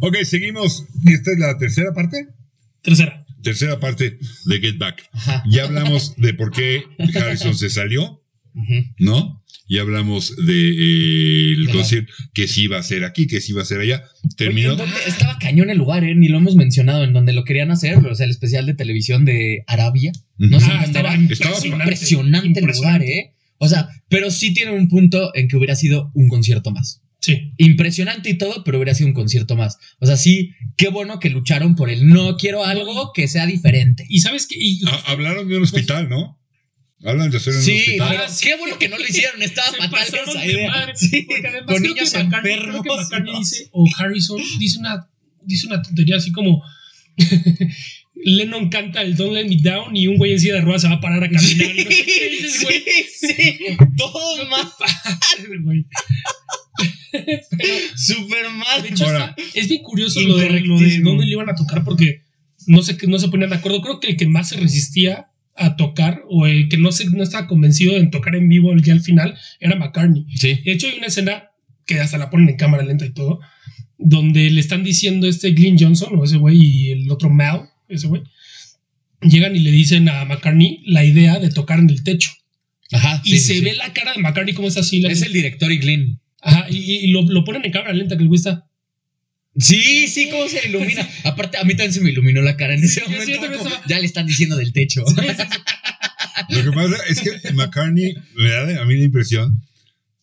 Ok, seguimos. ¿Esta es la tercera parte? Tercera. Tercera parte de Get Back. Ajá. Ya hablamos de por qué Harrison se salió. ¿no? Ya hablamos de eh, el concierto que sí iba a ser aquí, que sí iba a ser allá. Terminó. Estaba cañón el lugar, ¿eh? Ni lo hemos mencionado, en donde lo querían hacer, o sea, el especial de televisión de Arabia. No sé Ah. Estaba Impresionante el lugar, ¿eh? O sea, pero sí tiene un punto en que hubiera sido un concierto más. Sí. Impresionante y todo, pero hubiera sido un concierto más. O sea, sí, qué bueno que lucharon por el no quiero algo que sea diferente. Y sabes que. Hablaron de un hospital, ¿no? Hablan de hacer un Sí, hospital. pero qué bueno que no lo hicieron, estaba se fatal esa de idea. madre, Sí, porque además con creo niños que McCartney- enfermos. creo que McCartney ¿no? dice, o Harrison dice una, dice una tontería así como. Lennon canta el Don't Let Me Down y un güey en silla de ruedas se va a parar a caminar. y no sé qué dices, güey. Sí, sí, todo mal, Güey. Súper mal. De hecho, Ahora. está- es bien curioso lo de, lo de Incorrectísimo. dónde le iban a tocar porque no sé que no se ponían de acuerdo. Creo que el que más se resistía a tocar o el que no, se, no estaba convencido en tocar en vivo ya al final era McCartney. Sí. De hecho, hay una escena que hasta la ponen en cámara lenta y todo, donde le están diciendo este Glyn Johnson o ese güey y el otro Mal, ese güey, llegan y le dicen a McCartney la idea de tocar en el techo. Ajá. Y sí, se sí, ve la cara de McCartney como es así. La Es el director y Glyn. Ajá, y, y lo, lo ponen en cámara lenta que el güey está. Sí, sí, cómo se ilumina. Aparte, a mí también se me iluminó la cara en Sí, ese sí, momento. también como, estaba- Ya le están diciendo del techo. Lo que pasa es que McCartney me da a mí la impresión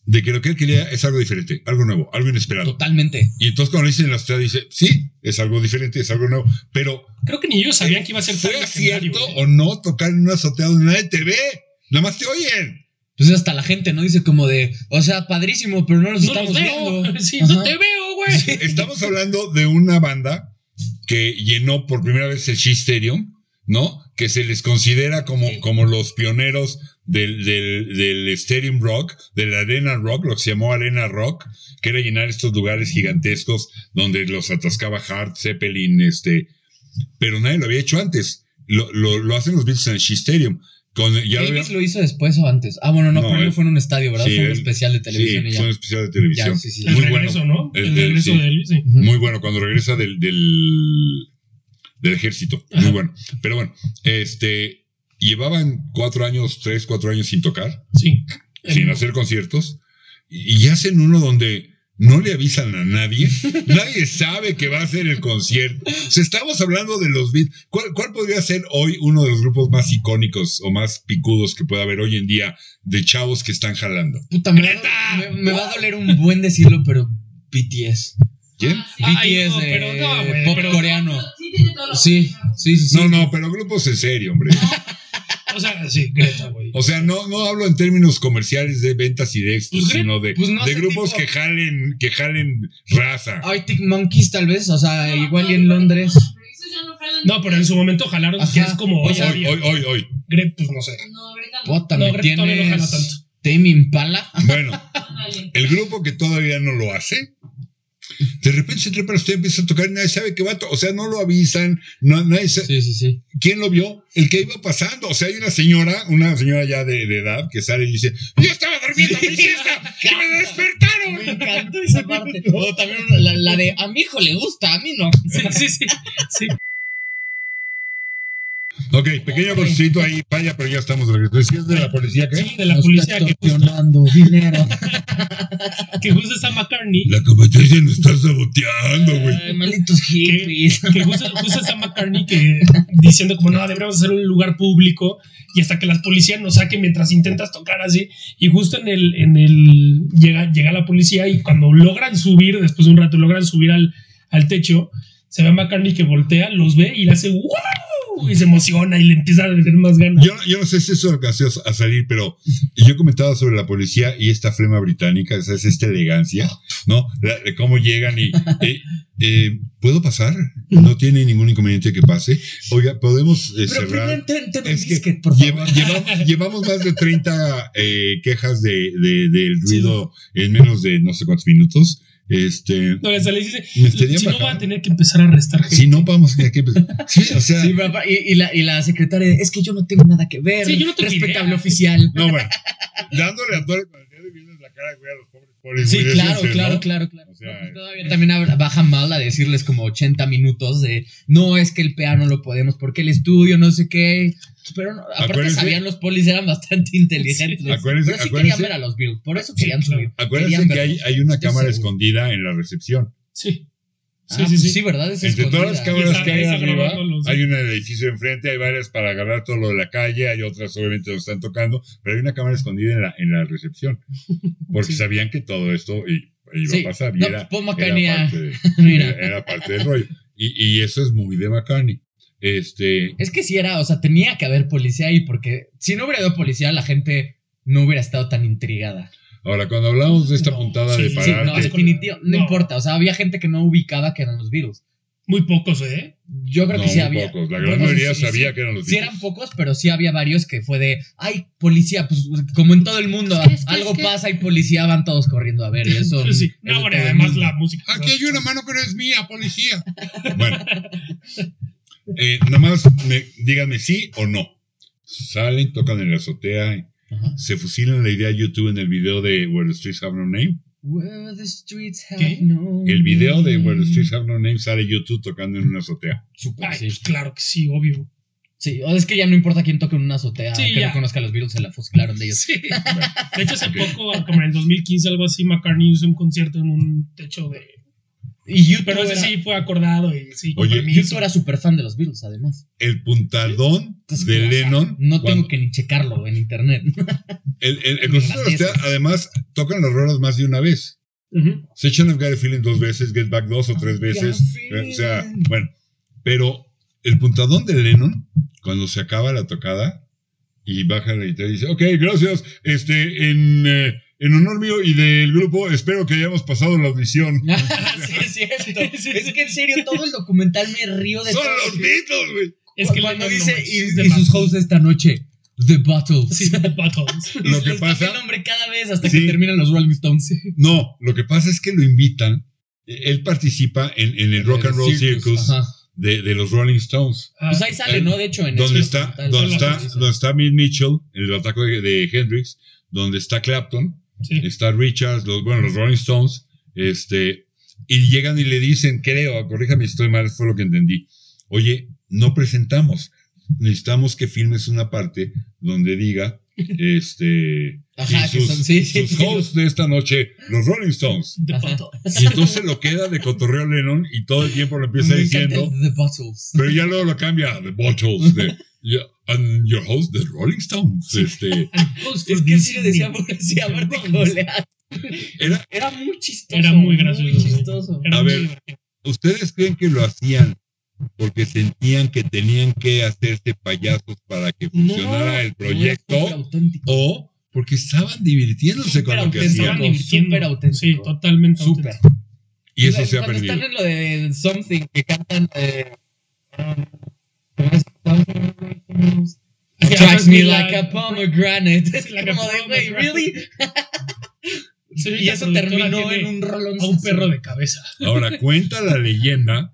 de que lo que él quería es algo diferente, algo nuevo, algo inesperado. Totalmente. Y entonces cuando le dicen en la estrella dice, sí, es algo diferente, es algo nuevo. Pero Creo que ni ellos sabían que iba a ser ¿fue cierto o no tocar en una azotea donde nadie te ve? Nada más te oyen. Pues hasta la gente, ¿no? Dice como de, o sea, padrísimo, pero no nos No estamos los veo. viendo. Sí, Ajá. no te veo, güey. Estamos hablando de una banda que llenó por primera vez el Shea Stadium, ¿no? Que se les considera como, como los pioneros del, del, del Stadium Rock, de la Arena Rock, lo que se llamó Arena Rock, que era llenar estos lugares gigantescos donde los atascaba Hart, Zeppelin, este. Pero nadie lo había hecho antes. Lo, lo, lo hacen los Beatles en el Shea Stadium. Con, ya lo había- Elvis lo hizo después o antes. Ah, bueno, no, No, pero él- no fue en un estadio, ¿verdad? Sí, fue un especial de televisión sí, y ya. fue un especial de televisión. Ya, sí, sí. El Muy regreso, bueno. ¿no? El- regreso sí. de Elvis. Muy bueno, cuando regresa del, del, del ejército. Muy bueno. Pero bueno, este, llevaban cuatro años, tres, cuatro años sin tocar, Sí. sin El- hacer conciertos, y, y hacen uno donde no le avisan a nadie, nadie sabe que va a ser el concierto. O sea, estamos hablando de los Beatles. ¿Cuál, ¿Cuál podría ser hoy uno de los grupos más icónicos o más picudos que pueda haber hoy en día de chavos que están jalando? Puta, me, ¡Greta! me- me va a doler un buen decirlo, pero BTS. ¿Quién? Ay, BTS no, pero pop pero- coreano. Sí, sí, sí, sí. No, no, pero grupos en serio, hombre. O sea, sí, Greta, güey. O sea, no, no hablo en términos comerciales de ventas y de éxitos, Pues, sino de, pues no de grupos tipo- que jalen, que jalen raza. Arctic Monkeys, tal vez, o sea, No, igual y en Londres. no pero en su momento jalaron, Ajá. que es como hoy, Hoy, Hoy, hoy, hoy. Greta, pues no sé. No, Greta no. Puta, No, Greta no jala tienes tanto. Tame Impala. Bueno, el grupo que todavía no lo hace, de repente se trepa usted empieza a tocar y nadie sabe que va a to- O sea, no lo avisan, no, nadie sa- Sí, sí, sí. ¿Quién lo vio? El que iba pasando. O sea, hay una señora, una señora ya de, de edad, que sale y dice: Yo estaba durmiendo mi siesta y me Me despertaron. encantó esa parte. O también la, la de a mi hijo le gusta, a mí no. Sí, sí, sí. sí. Ok, pequeño cortito ahí, falla, pero ya estamos de regreso. ¿Decías de la policía qué? Sí, de la Nos policía está que justo, dinero. que justo está McCartney. La competencia nos está saboteando, güey. Ay, malditos hippies. que justo, justo está McCartney que diciendo como no, deberíamos hacer un lugar público y hasta que las policías nos saquen mientras intentas tocar así y justo en el, en el llega, llega la policía y cuando logran subir, después de un rato logran subir al, al techo, se ve a McCartney que voltea, los ve y le hace ¡wow! Y se emociona y le empieza a tener más ganas. Yo, yo no sé si eso alcanzó a salir, pero yo comentaba sobre la policía y esta flema británica, o sea, es esta elegancia, ¿no? La- de cómo llegan y. eh, eh, ¿Puedo pasar? No tiene ningún inconveniente que pase. Oiga, podemos eh, Pero cerrar. ten, ten Es que por Lleva- favor. lleva- llevamos más de 30 eh, quejas de, de- del ruido en menos de no sé cuántos minutos. Este, No, hasta le dice, si no va a tener que empezar a arrestar gente. si no vamos a que Sí, o sea. Sí, papá, y, y la, y la secretaria, es que yo no tengo nada que ver. Sí, yo no tengo Respetable idea. oficial. No, bueno, dándole a todo el dedo y viendo en la cara, güey, a los pobres. pobres Sí, claro, claro, ¿no? claro, claro. O sea, Y todavía también baja mal a decirles como 80 minutos de no es que el PA no lo podemos porque el estudio no sé qué. Pero no, aparte Acuérdense- sabían los polis, eran bastante inteligentes. Sí, acuérdense- pero sí acuérdense- querían ver a los Beatles, por eso Sí, querían claro. subir. acuérdense querían que hay, una Estoy cámara seguro. escondida en la recepción. Sí. Sí, Ah, sí, pues sí. sí, ¿verdad? Es Entre todas las cámaras que hay arriba, hay el edificio enfrente, hay varias para agarrar todo lo de la calle, hay otras obviamente donde están tocando, pero hay una cámara escondida en la, en la recepción, porque Sí. sabían que todo esto iba Sí. a pasar y No, era, era McCartney, ah, parte, de- mira. era- era parte del rollo. Y, y eso es muy de McCartney. Este, Es que sí era, o sea, tenía que haber policía ahí porque si no hubiera habido policía, la gente no hubiera estado tan intrigada. ahora, cuando hablamos de esta No, puntada sí, de sí, Sí, no, definitivo, no, No. importa. O sea, había gente que no ubicaba que eran los Beatles. Muy pocos, ¿eh? Yo creo no, que sí muy había. pocos, la gran Bueno, mayoría sí, sabía sí. que eran los Sí eran pocos, pero sí había varios que fue de, ay, policía, pues como en todo el mundo, Es que, es que, algo es que- pasa y policía, van todos corriendo a ver. Y eso, Sí. No, bueno, además la música. Aquí hay una mano que no es mía, policía. Bueno, eh, nada más me- díganme sí o no. Salen, tocan en la azotea, Ajá. se fusilan la idea a YouTube en el video de Where the Streets Have No Name. Where the streets have ¿Qué? no El video de Where the. Streets Have No Name sale YouTube tocando en una azotea. Ay, sí. pues claro que sí, obvio. Sí, o es que ya no importa quién toque en una azotea, Sí, que ya. no conozca a los Beatles, se la fusilaron de ellos. Sí. De hecho, hace poco, como en el 2015, algo así, McCartney hizo un concierto en un techo de. Y YouTube Pero ese era, sí fue acordado y sí, Oye. YouTube era súper fan de los Beatles, además. El puntadón Entonces, de o sea, Lennon. No cuando- tengo que ni checarlo en internet. El, el, el concierto de la azotea, además, tocan las rolas más de una vez. Ujú. Section of Got a Feeling dos veces, Get Back dos o tres veces. O sea, bueno, pero el puntadón de Lennon, cuando se acaba la tocada y baja la guitarra y dice, ok, gracias, este, en, eh, en honor mío y del grupo, espero que hayamos pasado la audición. sí, es cierto. es que en serio, todo el documental me río de Son todo. los Beatles, güey. Es que cuando no dice y, sus hosts esta noche, The Bottles. Sí, The Buttholes. Y Lo que les pasa- el nombre cada vez hasta Sí. que terminan los Rolling Stones. No, lo que pasa es que lo invitan, él participa en, en el Rock and Roll Circus de, de los Rolling Stones. Ah, Pues ahí sale, Eh, ¿no? De hecho, en donde ese está, documental. donde está, donde está Mitchell, el ataque de, de Hendrix, donde está Clapton, sí. está Richards, los, bueno, los Rolling Stones, este, y llegan y le dicen, creo, corríjame si estoy mal, fue lo que entendí. Oye, no presentamos. Necesitamos que filmes una parte donde diga, este, Ajá, y que sus, son, sí, sí. sus hosts de esta noche, los Rolling Stones. The. Y entonces lo queda de cotorreo Lennon y todo el tiempo lo empieza diciendo, The Bottles. pero ya luego lo cambia The Bottles, de, yeah, and your host, The Rolling Stones. Este, Es que sí le decía, golear. era, Era muy chistoso. Era muy gracioso, Muy chistoso. Era A muy ver. divertido. ¿Ustedes creen que lo hacían porque sentían que tenían que hacerse payasos para que funcionara el No, súper proyecto? ¿O porque estaban divirtiéndose con Súper lo que hacían? divirtiendo. Súper auténtico. Sí, totalmente. Súper. auténtico. Y eso Cuando- se ha perdido. están en lo de Something, que cantan. Eh, ¿cómo es? Something Attracts me like a pomegranate. Es como de, güey. ¿really? Y eso terminó en un rolón. A un perro de cabeza. Ahora, cuenta la leyenda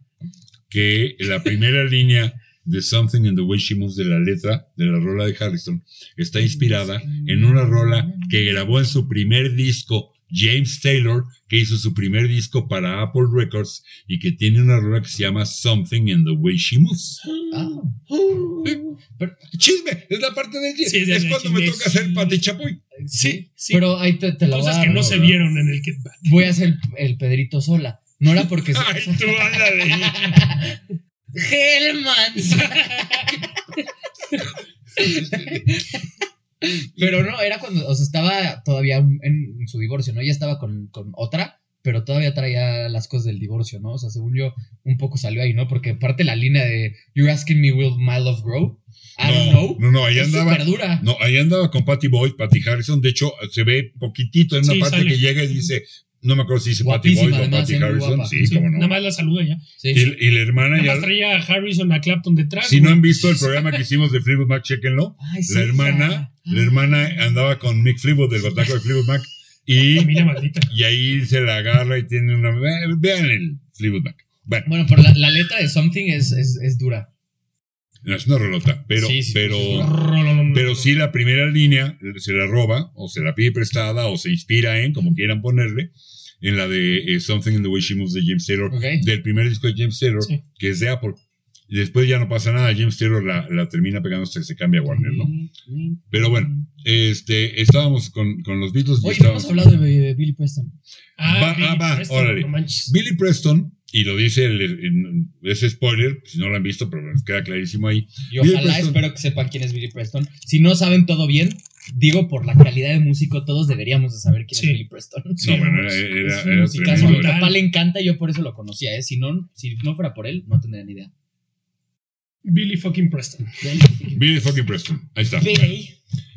que la primera línea de Something in the Way She Moves de la letra de la rola de Harrison está inspirada en una rola que grabó en su primer disco James Taylor, que hizo su primer disco para Apple Records y que tiene una rola que se llama Something in the Way She Moves. Ah. Pero, Chisme, es la parte del Sí, chisme. es cuando me toca hacer Pati Chapoy. Sí, sí. pero ahí te, te la voy a Cosas que no se vieron en el Back. Voy a hacer el, el Pedrito sola. No era porque. se- Ay, tú ándale. Hellmans. Pero no, era cuando, o sea, estaba todavía en, en su divorcio, ¿no? Ella estaba con, con otra, pero todavía traía las cosas del divorcio, ¿no? O sea, según yo, un poco salió ahí, ¿no? Porque parte la línea de You're asking me will my love grow. I don't know. No, no, ahí es andaba. No, ahí andaba con Patty Boyd, Patty Harrison. De hecho, se ve poquitito en una Sí, parte sale. que llega y dice, no me acuerdo si dice Patty Boyd o Patty Harrison. Sí, Sí, cómo no. Nada más la saluda ya. Sí. Y, y la hermana Nada ya. más traía a Harrison a Clapton detrás. Si no han visto el programa que hicimos de Fleetwood Mac, chequenlo. Ay, sí, La hermana, ya. La hermana andaba con Mick Fleetwood del bataco de Fleetwood Mac. Y, y ahí se la agarra y tiene una. Vean el Fleetwood Mac. Bueno, Bueno, pero la, la letra de Something es, es, es dura. No, es una rolota, pero, Sí, sí, pero, pero sí la primera línea se la roba, o se la pide prestada, o se inspira en, como quieran ponerle, en la de eh, Something in the Way She Moves de James Taylor, Ok. del primer disco de James Taylor, Sí. que es de Apple. Y después ya no pasa nada, James Taylor la, la termina pegando hasta que se cambia a Warner, ¿no? Pero bueno, este, estábamos con, con los Beatles y Oye, no estábamos... hemos hablado de, de Billy Preston. Ah, Va- Billy ah, va, Preston, órale. no. Billy Preston, y lo dice, el, el- ese spoiler, si no lo han visto, pero les queda clarísimo ahí. Y Billy ojalá Preston. espero que sepan quién es Billy Preston. Si no saben todo bien, digo por la calidad de músico, todos deberíamos de saber quién Sí. es Billy Preston. Sí, no, bueno, no, era, es- era, era musicazo. A mi papá le encanta y yo por eso lo conocía, ¿eh? Si no, si no fuera por él, no tendría ni idea. Billy fucking Preston. Billy fucking Preston, ahí está. Billy.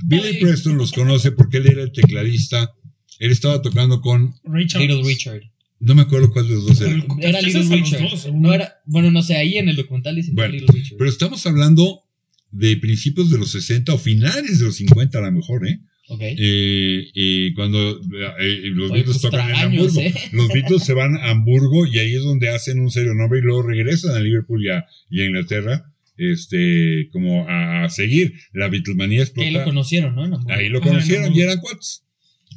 Billy Preston los conoce porque él era el tecladista. Él estaba tocando con, Ray Charles. Little Richard. no me acuerdo cuál de los dos era. Era Little los Richard. dos, no era, bueno, no sé, ahí en el documental dice Bueno, Little Richard. Pero estamos hablando de principios de los 60 o finales de los 50 a lo mejor, ¿eh? ok. Eh, y cuando eh, los Oye, Beatles pues, tocan en Hamburgo. ¿eh? Los Beatles se van a Hamburgo y ahí es donde hacen un serio nombre y luego regresan a Liverpool y a, y a Inglaterra este, como a, a seguir. La Beatlemanía Que ahí lo conocieron, ¿no? Ahí lo conocieron no. y eran cuates.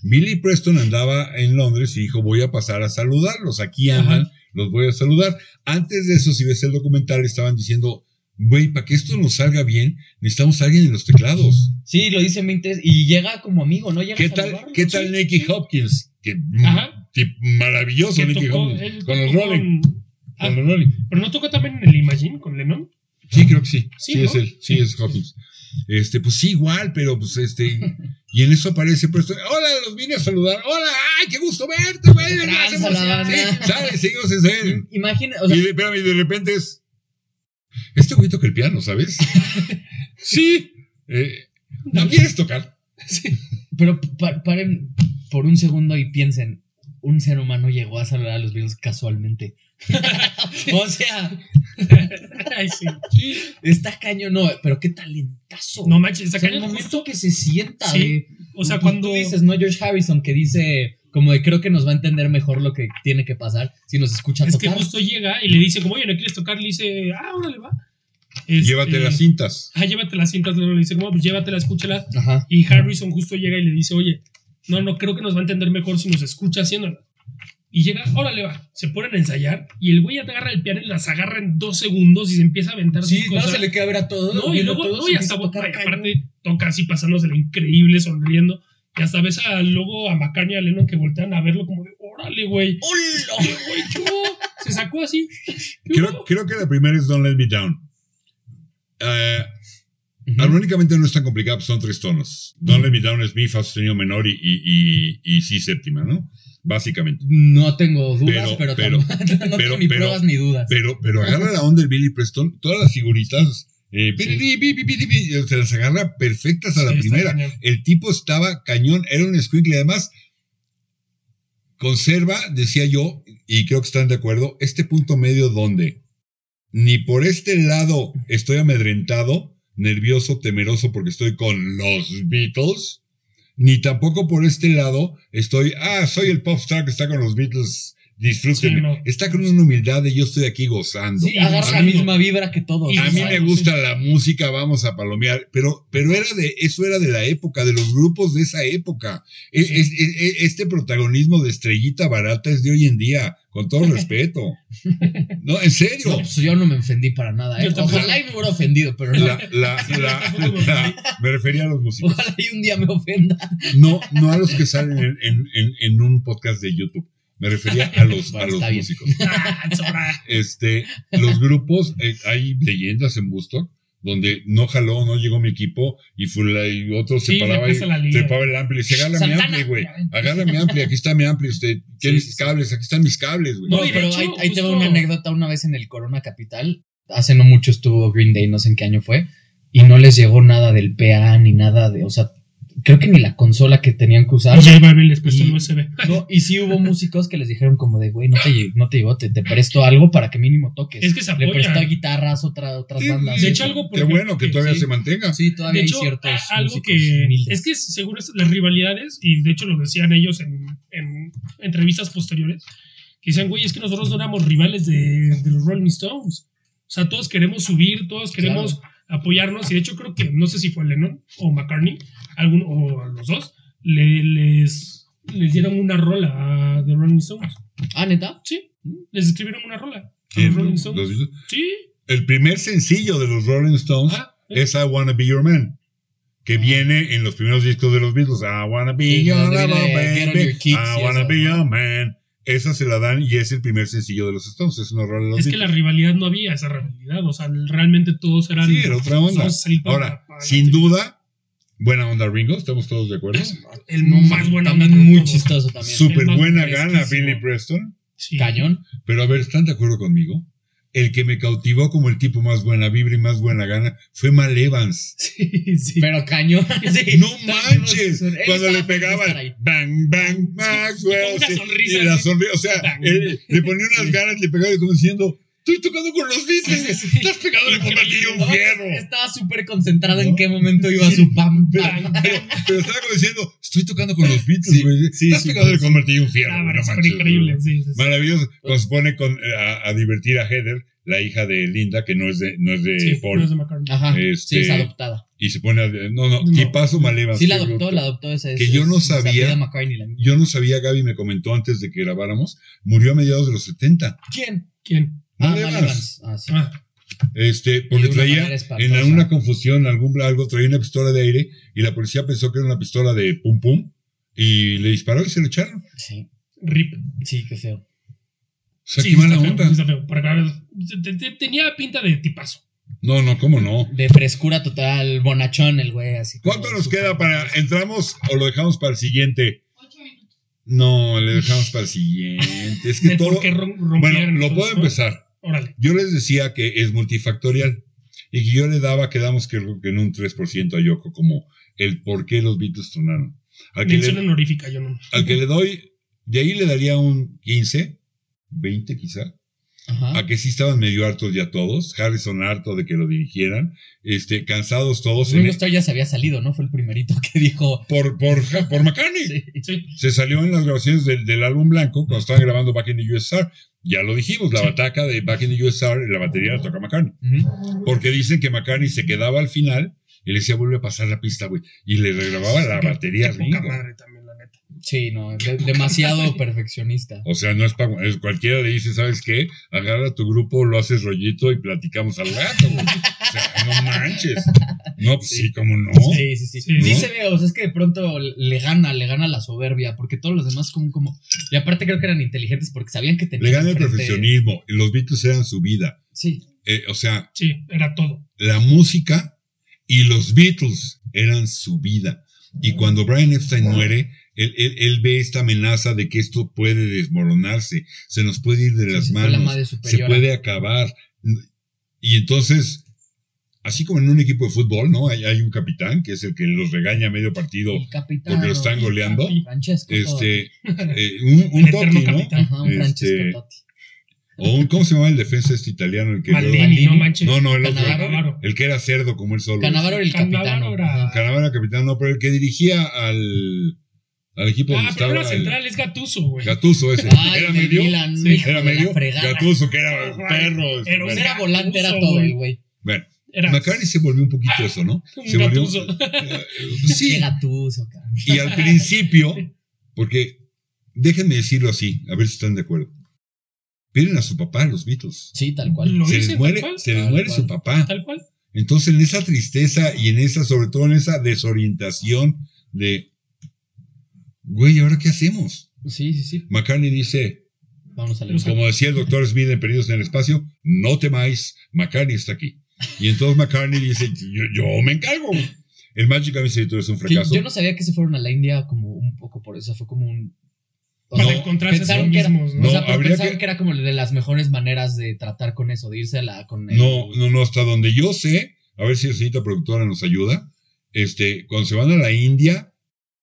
Billy Preston andaba en Londres y dijo, voy a pasar a saludarlos. Aquí andan, Ajá. los voy a saludar. Antes de eso, si ves el documental, estaban diciendo, güey, para que esto nos salga bien, necesitamos a alguien en los teclados. Sí, lo dice en 20 y llega como amigo, ¿no? Llega ¿Qué tal, ¿qué tal. Nicky Hopkins? Que, mm, maravilloso Nicky Hopkins. él Con los Rolling. con- ah, Con los Rolling. Pero no tocó también en el Imagine con Lennon. Sí, creo que sí. Sí, Sí, ¿no? es él. Sí, es Hopkins. Este, pues sí, igual, pero pues este. Y en eso aparece Preston. Hola, los vine a saludar. Hola, ay, qué gusto verte, güey. Sí, sale, seguimos en serio. Imagina, o sea, Y de, espérame, y de repente es. Este güey toca el piano, ¿sabes? sí. Eh, ¿No quieres tocar? pero pa- paren por un segundo y piensen, un ser humano llegó a saludar a los Beatles casualmente. o sea, Ay, sí. Está cañón, no, pero qué talentazo. No manches, o está sea, el cañón. momento Justo, que se sienta Sí, de- o sea, Tú- cuando. Tú dices, ¿no? George Harrison, que dice, como de creo que nos va a entender mejor lo que tiene que pasar si nos escucha Es que tocar. justo llega y le dice, como, oye, ¿no quieres tocar? Le dice, ah, órale, va. Este, Llévate las cintas. Ah, llévate las cintas. Le dice, como, pues llévatela, escúchala. Ajá. Y Harrison justo llega y le dice, oye, no, no, creo que nos va a entender mejor si nos escucha haciéndola. Y llega, órale, va. Se ponen a ensayar y el güey ya te agarra el piano y las agarra en dos segundos y se empieza a aventar Sí, cosas. se le queda ver a todo. No, y luego, todo, no, se y hasta a tocar y aparte toca así pasándosela increíble, sonriendo. Y hasta ves a luego a McCartney y a Lennon que voltean a verlo como de, órale, güey. ¡Hola! ¿Qué, güey? Se sacó así. ¿Qué Creo, creo que la primera es Don't Let Me Down. Ujú. Armónicamente no es tan complicado, pues son tres tonos. Don't Let Me Down es mi fa sostenido menor y, y, y, y si séptima, ¿no? Básicamente. No tengo dudas, Pero- pero, pero- no pero- tengo ni pero- pruebas ni dudas. Pero, pero agarra la onda del Billy Preston, todas las figuritas, eh, Sí. se las agarra perfectas a la Sí, primera. El tipo estaba cañón, era un squinkle. Además, conserva, decía yo, y creo que están de acuerdo, este punto medio donde ni por este lado estoy amedrentado, nervioso, temeroso porque estoy con los Beatles, ni tampoco por este lado estoy, ah, soy el pop star que está con los Beatles, disfrútenme. Sí, no. Está con una humildad de yo estoy aquí gozando. Sí, agarra la misma vibra que todos. Y A mí me sí. gusta la música, vamos a palomear, pero, pero era de, eso era de la época, de los grupos de esa época. E- Sí. es- es- es- este protagonismo de estrellita barata es de hoy en día, con todo respeto. No, en serio. No, pues yo no me ofendí para nada, ¿eh? Ojalá y me hubiera ofendido, pero no. La, la, la, la- me refería a los músicos. Ojalá y un día me ofenda. No, no a los que salen en, en- en- en un podcast de YouTube. Me refería a los, a los músicos. Ah. Este, los grupos, eh, hay leyendas en Busto donde no jaló, no llegó mi equipo y, fula- y otro Sí, se paraba y trepaba el ampli y decía, agarra mi ampli, güey, agarra mi ampli, aquí está mi ampli, usted, ¿quieres Sí, sí, sí. cables? Aquí están mis cables, güey. No, pero hecho, ahí, ahí te va justo- una anécdota. Una vez en el Corona Capital, hace no mucho estuvo Green Day, no sé en qué año fue, y no les llegó nada del PA ni nada de, o sea, creo que ni la consola que tenían que usar. Y J Balvin les prestó el USB. No, y sí hubo músicos que les dijeron como de, güey, no te, no te llegó, te, te presto algo para que mínimo toques. Es que se Le prestó guitarras otra, otras Sí, bandas. De hecho, algo Qué bueno que todavía sí. se mantenga. Sí, todavía De hecho, hay ciertos algo músicos que humildes. es que seguro es las rivalidades, y de hecho lo decían ellos en, en entrevistas posteriores, que decían, güey, es que nosotros no éramos rivales de, de los Rolling Stones. O sea, todos queremos subir, todos queremos apoyarnos. Y de hecho, creo que, no sé si fue Lennon o McCartney, alguno, o los dos, le- les, les dieron una rola a The Rolling Stones. Ah, neta. Sí, les escribieron una rola. A Rolling Stones. Sí. El primer sencillo de los Rolling Stones Ah, es I Wanna Be Your Man, que viene en los primeros discos de los Beatles. I Wanna Be Sí, Your Lover, baby. Kicks I Wanna eso, Be ¿no? Your Man. Esa se la dan y es el primer sencillo de los Stones. Es una rola de los Es que la rivalidad no había esa rivalidad. O sea, realmente todos eran. Sí, era otra onda. Ahora, para sin duda, buena onda Ringo, ¿estamos todos de acuerdo? El No, más bueno. También muy chistoso también. Súper buena gana. Billy Preston. Sí. Cañón. Pero a ver, ¿están de acuerdo conmigo? El que me cautivó como el tipo más buena vibra y más buena gana fue Mal Evans. Sí, sí. Pero cañón. sí. No manches. Cuando le pegaban bang, bang, Maxwell. Una sí, sonrisa y la sonrisa, o sea, él le ponía unas ganas, le pegaba y como diciendo, estoy tocando con los Beatles. Sí, sí. Estás pegado de convertido un fierro. Estaba súper concentrado en qué momento iba su pam. Pero, pam. pero, pero estaba como diciendo, estoy tocando con los Beatles, Sí, güey. sí, Estás sí, pegado de sí. convertido un fierro. Ah, güey, no increíble. Sí, sí, sí. Maravilloso. Cuando se pone con, a, a divertir a Heather, la hija de Linda, que no es de, no es de Sí, Paul. no es de McCartney. Ajá. Este- Sí, es adoptada. Y se pone a, no, no, No. tipazo Mal Evans. Sí, la adoptó, la adoptó esa. Que esa- yo no sabía. Yo no sabía, Gaby me comentó antes de que grabáramos, murió a mediados de los 70. ¿Quién? ¿Quién? Ah, Evans. Evans. Ah, sí. Ah, Este, porque una traía en alguna confusión, algún algo, traía una pistola de aire y la policía pensó que era una pistola de pum pum y le disparó y se lo echaron. Sí, Rip. sí, qué feo. O sea, Sí, qué sí mala está feo, onda. feo. Porque, a ver, te- te- tenía pinta de tipazo. No, no, cómo no. De frescura total, bonachón el güey, así. ¿Cuánto nos queda para entramos o lo dejamos para el siguiente? Ocho minutos. No, le dejamos para el siguiente. Es que todo. Bueno, lo puedo empezar. Órale. Yo les decía que es multifactorial y que yo le daba, quedamos que, que en un 3% a Yoko como el por qué los Beatles tronaron. Al que, le, honorífica, yo no. al que le doy, de ahí le daría un 15, 20 quizá, Ajá. a que sí estaban medio hartos ya todos, Harrison harto de que lo dirigieran, este, cansados todos Ringo Starr ya se había salido, ¿no? Fue el primerito que dijo. por, por, por McCartney. Sí. Sí. Se salió en las grabaciones del, del álbum blanco cuando estaban grabando Back in the USSR. Ya lo dijimos, la Sí. bataca de Back in the USSR, la batería la toca McCartney. Porque dicen que McCartney se quedaba al final y le decía, vuelve a pasar la pista, güey. Y le regrababa la batería a Ringo. madre también. Sí, no, de- demasiado perfeccionista. O sea, no es para. es- Cualquiera le dice, ¿sabes qué? Agarra tu grupo, lo haces rollito y platicamos al rato, güey. O sea, no manches. No, pues sí, cómo no. Sí, sí, sí. Sí, Sí, ¿no? se ve, o sea, es que de pronto le gana, le gana la soberbia, porque todos los demás como, como... Y aparte creo que eran inteligentes porque sabían que tenían... Le gana el profesionismo. Los Beatles eran su vida. Sí, Eh, o sea, Sí, era todo. la música y los Beatles eran su vida. Y cuando Brian Epstein muere, él, él- él ve esta amenaza de que esto puede desmoronarse, se nos puede ir de Sí, las la manos, se puede acabar. Y entonces, así como en un equipo de fútbol, ¿no? Hay, hay un capitán que es el que los regaña a medio partido, capitán. porque lo están goleando. Francesco este, eh, un, un Totti, ¿no? Ajá, un este, Francesco Totti. O un, ¿cómo se llama el defensa este italiano? El que Maldini, no manches. No, no, el otro. Canavaro. El que era cerdo como él solo. Canavaro el capitán. Canavaro era capitán, no, pero el que dirigía al, al equipo Ah, pero era el central, es Gatuso, güey. Gatuso ese. Ay, era medio. Milan, Sí. Era medio. fregada. Gatuso, que era Ajá. perro. Bueno, Era volante, era todo güey. el güey. bueno, Era McCartney se volvió un poquito eso, ¿no? un Se volvió. Gatuso. eh, Qué sí. gatuso, cabrón. Y al principio, porque déjenme decirlo así, a ver si están de acuerdo. Pierden a su papá, los Beatles. Sí, tal cual. Lo Se les muere, cual. se les muere cual. su papá. Tal cual. Entonces, en esa tristeza y en esa, sobre todo en esa desorientación de, güey, ¿ahora qué hacemos? Sí, sí, sí. McCartney dice, Vamos a como decía el doctor Smith en Perdidos en el Espacio, no temáis, McCartney está aquí. Y entonces McCartney dice, yo, yo me encargo. El Magic Mystery Tour es un Que fracaso. yo no sabía que se fueron a la India como un poco por eso. Fue como un. Para sea, encontrarse a sí pensaron que era- mismos, ¿no? No, o sea, pero habría pensaron que- que... era como de las mejores maneras de tratar con eso, de irse a la. Con el- No, no, no, hasta donde yo sé, a ver si la señorita productora nos ayuda. Este, cuando se van a la India,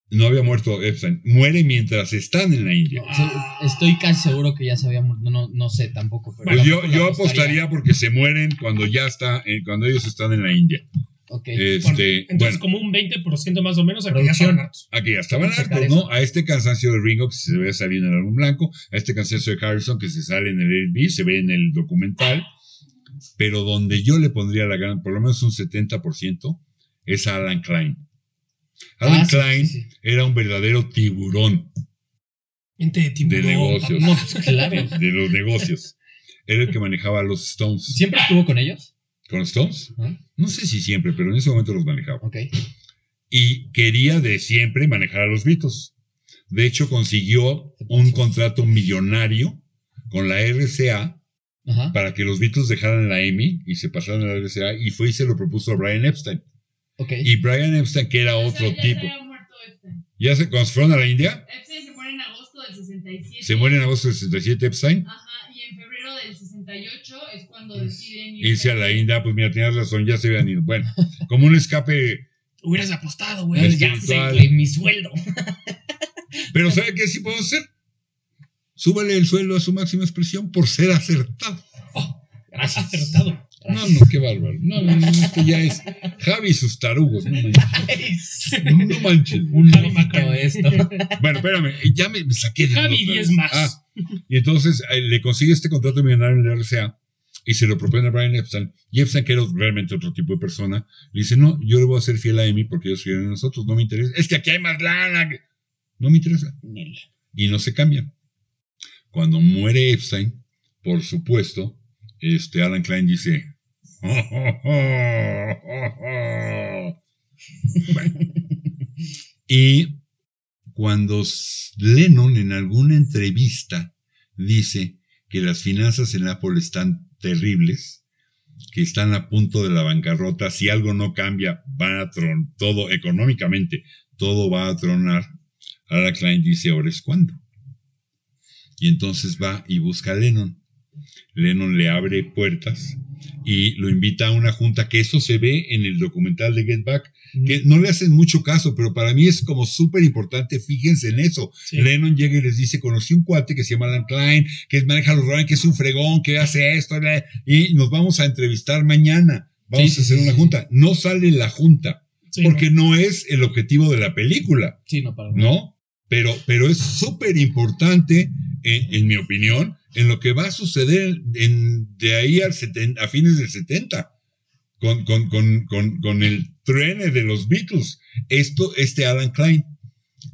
no había muerto Epstein. Muere mientras están en la India. O sea, estoy casi seguro que ya se había muerto. No, no sé tampoco. Pero Pues yo, apostaría porque se mueren cuando ya está, eh, cuando ellos están en la India. Ok. Este, Entonces, bueno, como un 20% más o menos a que ya estaban hartos. aquí ya estaban hartos, ¿no? A este cansancio de Ringo que se ve salir en el álbum blanco, a este cansancio de Harrison que se sale en el LB, se ve en el documental. pero donde yo le pondría la gran, por lo menos un 70%, es a Alan Klein. Alan Ah, Klein sí, sí. era un verdadero tiburón Mente de tiburón. de negocios, No, pues claro. de los negocios. Era el que manejaba a los Stones. ¿Siempre estuvo con ellos? ¿Con los Stones? ¿No? No sé si siempre, pero en ese momento los manejaba. Ok. y quería de siempre manejar a los Beatles. De hecho, consiguió un contrato millonario con la RCA Ajá. para que los Beatles dejaran la EMI y se pasaran a la RCA y fue y se lo propuso a Brian Epstein. Y Brian Epstein, que era otro ya tipo, se ya se, cuando se fueron a la India, Epstein se muere en agosto del 67. se muere en agosto del 67 Epstein, Ajá, y en febrero del 68 es cuando deciden irse a la India, pues mira, tenías razón, ya se habían ido. Bueno, como un escape, Hubieras apostado, güey. Ya sé, güey, mi sueldo. pero ¿sabe qué sí podemos hacer? Súbale el sueldo a su máxima expresión por ser acertado. Gracias. Acertado. No, no, qué bárbaro. No, no, no, esto ya es Javi y sus tarugos. No manches. No manches. Un Javi McCartney. esto. Bueno, espérame, ya me, saqué de Javi, onda otra 10 vez. más. Ah, y entonces eh, le consigue este contrato millonario en la RCA y se lo propone a Brian Epstein. Y Epstein, que era realmente otro tipo de persona, le dice: No, yo le voy a ser fiel a Amy porque ellos quieren a nosotros, no me interesa. Es que aquí hay más lana. que-". No me interesa. Y no se cambian. Cuando muere Epstein, por supuesto, este Alan Klein dice. Bueno. Y cuando Lennon en alguna entrevista dice que las finanzas en Apple están terribles, que están a punto de la bancarrota, si algo no cambia, van a tron todo económicamente, todo va a tronar. Alan Klein dice, ahora es cuando. Y entonces va y busca a Lennon. Lennon le abre puertas y lo invita a una junta, que eso se ve en el documental de Get Back, que no le hacen mucho caso, pero para mí es como súper importante, fíjense en eso. Sí. Lennon llega y les dice, conocí un cuate que se llama Alan Klein, que maneja los Rowan, que es un fregón, que hace esto, bla, y nos vamos a entrevistar mañana. Vamos Sí, a hacer sí, una junta. No sale la junta, porque no es el objetivo de la película. Sí, no, para. ¿no? Pero, pero es súper importante, en, en mi opinión, en lo que va a suceder en- de ahí al seten- a fines del 70, con, con, con, con, con el tren de los Beatles. Esto, este Alan Klein.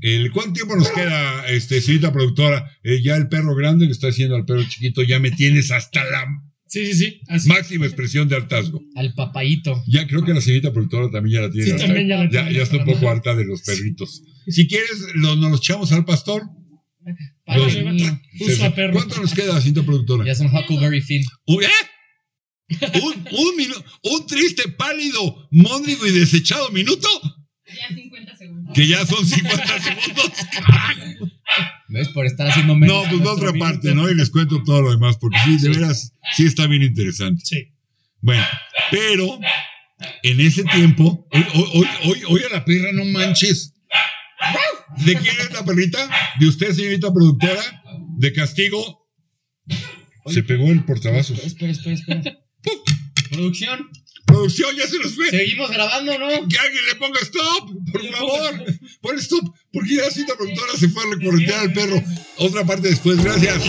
El, ¿Cuánto tiempo nos queda, este, señorita productora? Eh, ya el perro grande le está diciendo al perro chiquito, ya me tienes hasta la Sí, sí, sí. Así. máxima expresión de hartazgo. Al papayito. Ya creo que la señorita productora también ya la tiene. Sí, también ya la ya, tiene ya está un poco harta de los perritos. Si quieres, lo- nos los echamos al pastor. Padre Los- mío. Puso a perro. ¿Cuánto nos queda, cinta productora? Ya es un Huckleberry Finn. Uy, ¿eh? ¿Un, un, minu- un triste, pálido, móndrigo y desechado minuto, Ya 50 segundos. que ya son 50 segundos. ¿Ves? Por estar haciendo menos. No, pues nuestro otra minuto. parte, ¿no? Y les cuento todo lo demás, porque sí, de veras, sí está bien interesante. Sí. Bueno, pero en ese tiempo, hoy, hoy, hoy, hoy, hoy a la perra, no manches. ¿De quién es la perrita? ¿De usted, señorita productora? ¿De castigo? Se pegó el portavasos. Espera, espera, espera. Producción. Producción, ya se nos fue. Seguimos grabando, ¿no? Que alguien le ponga stop, por favor. Pon stop, porque ya la cita productora se fue a recorrentear al perro. Otra parte después, gracias.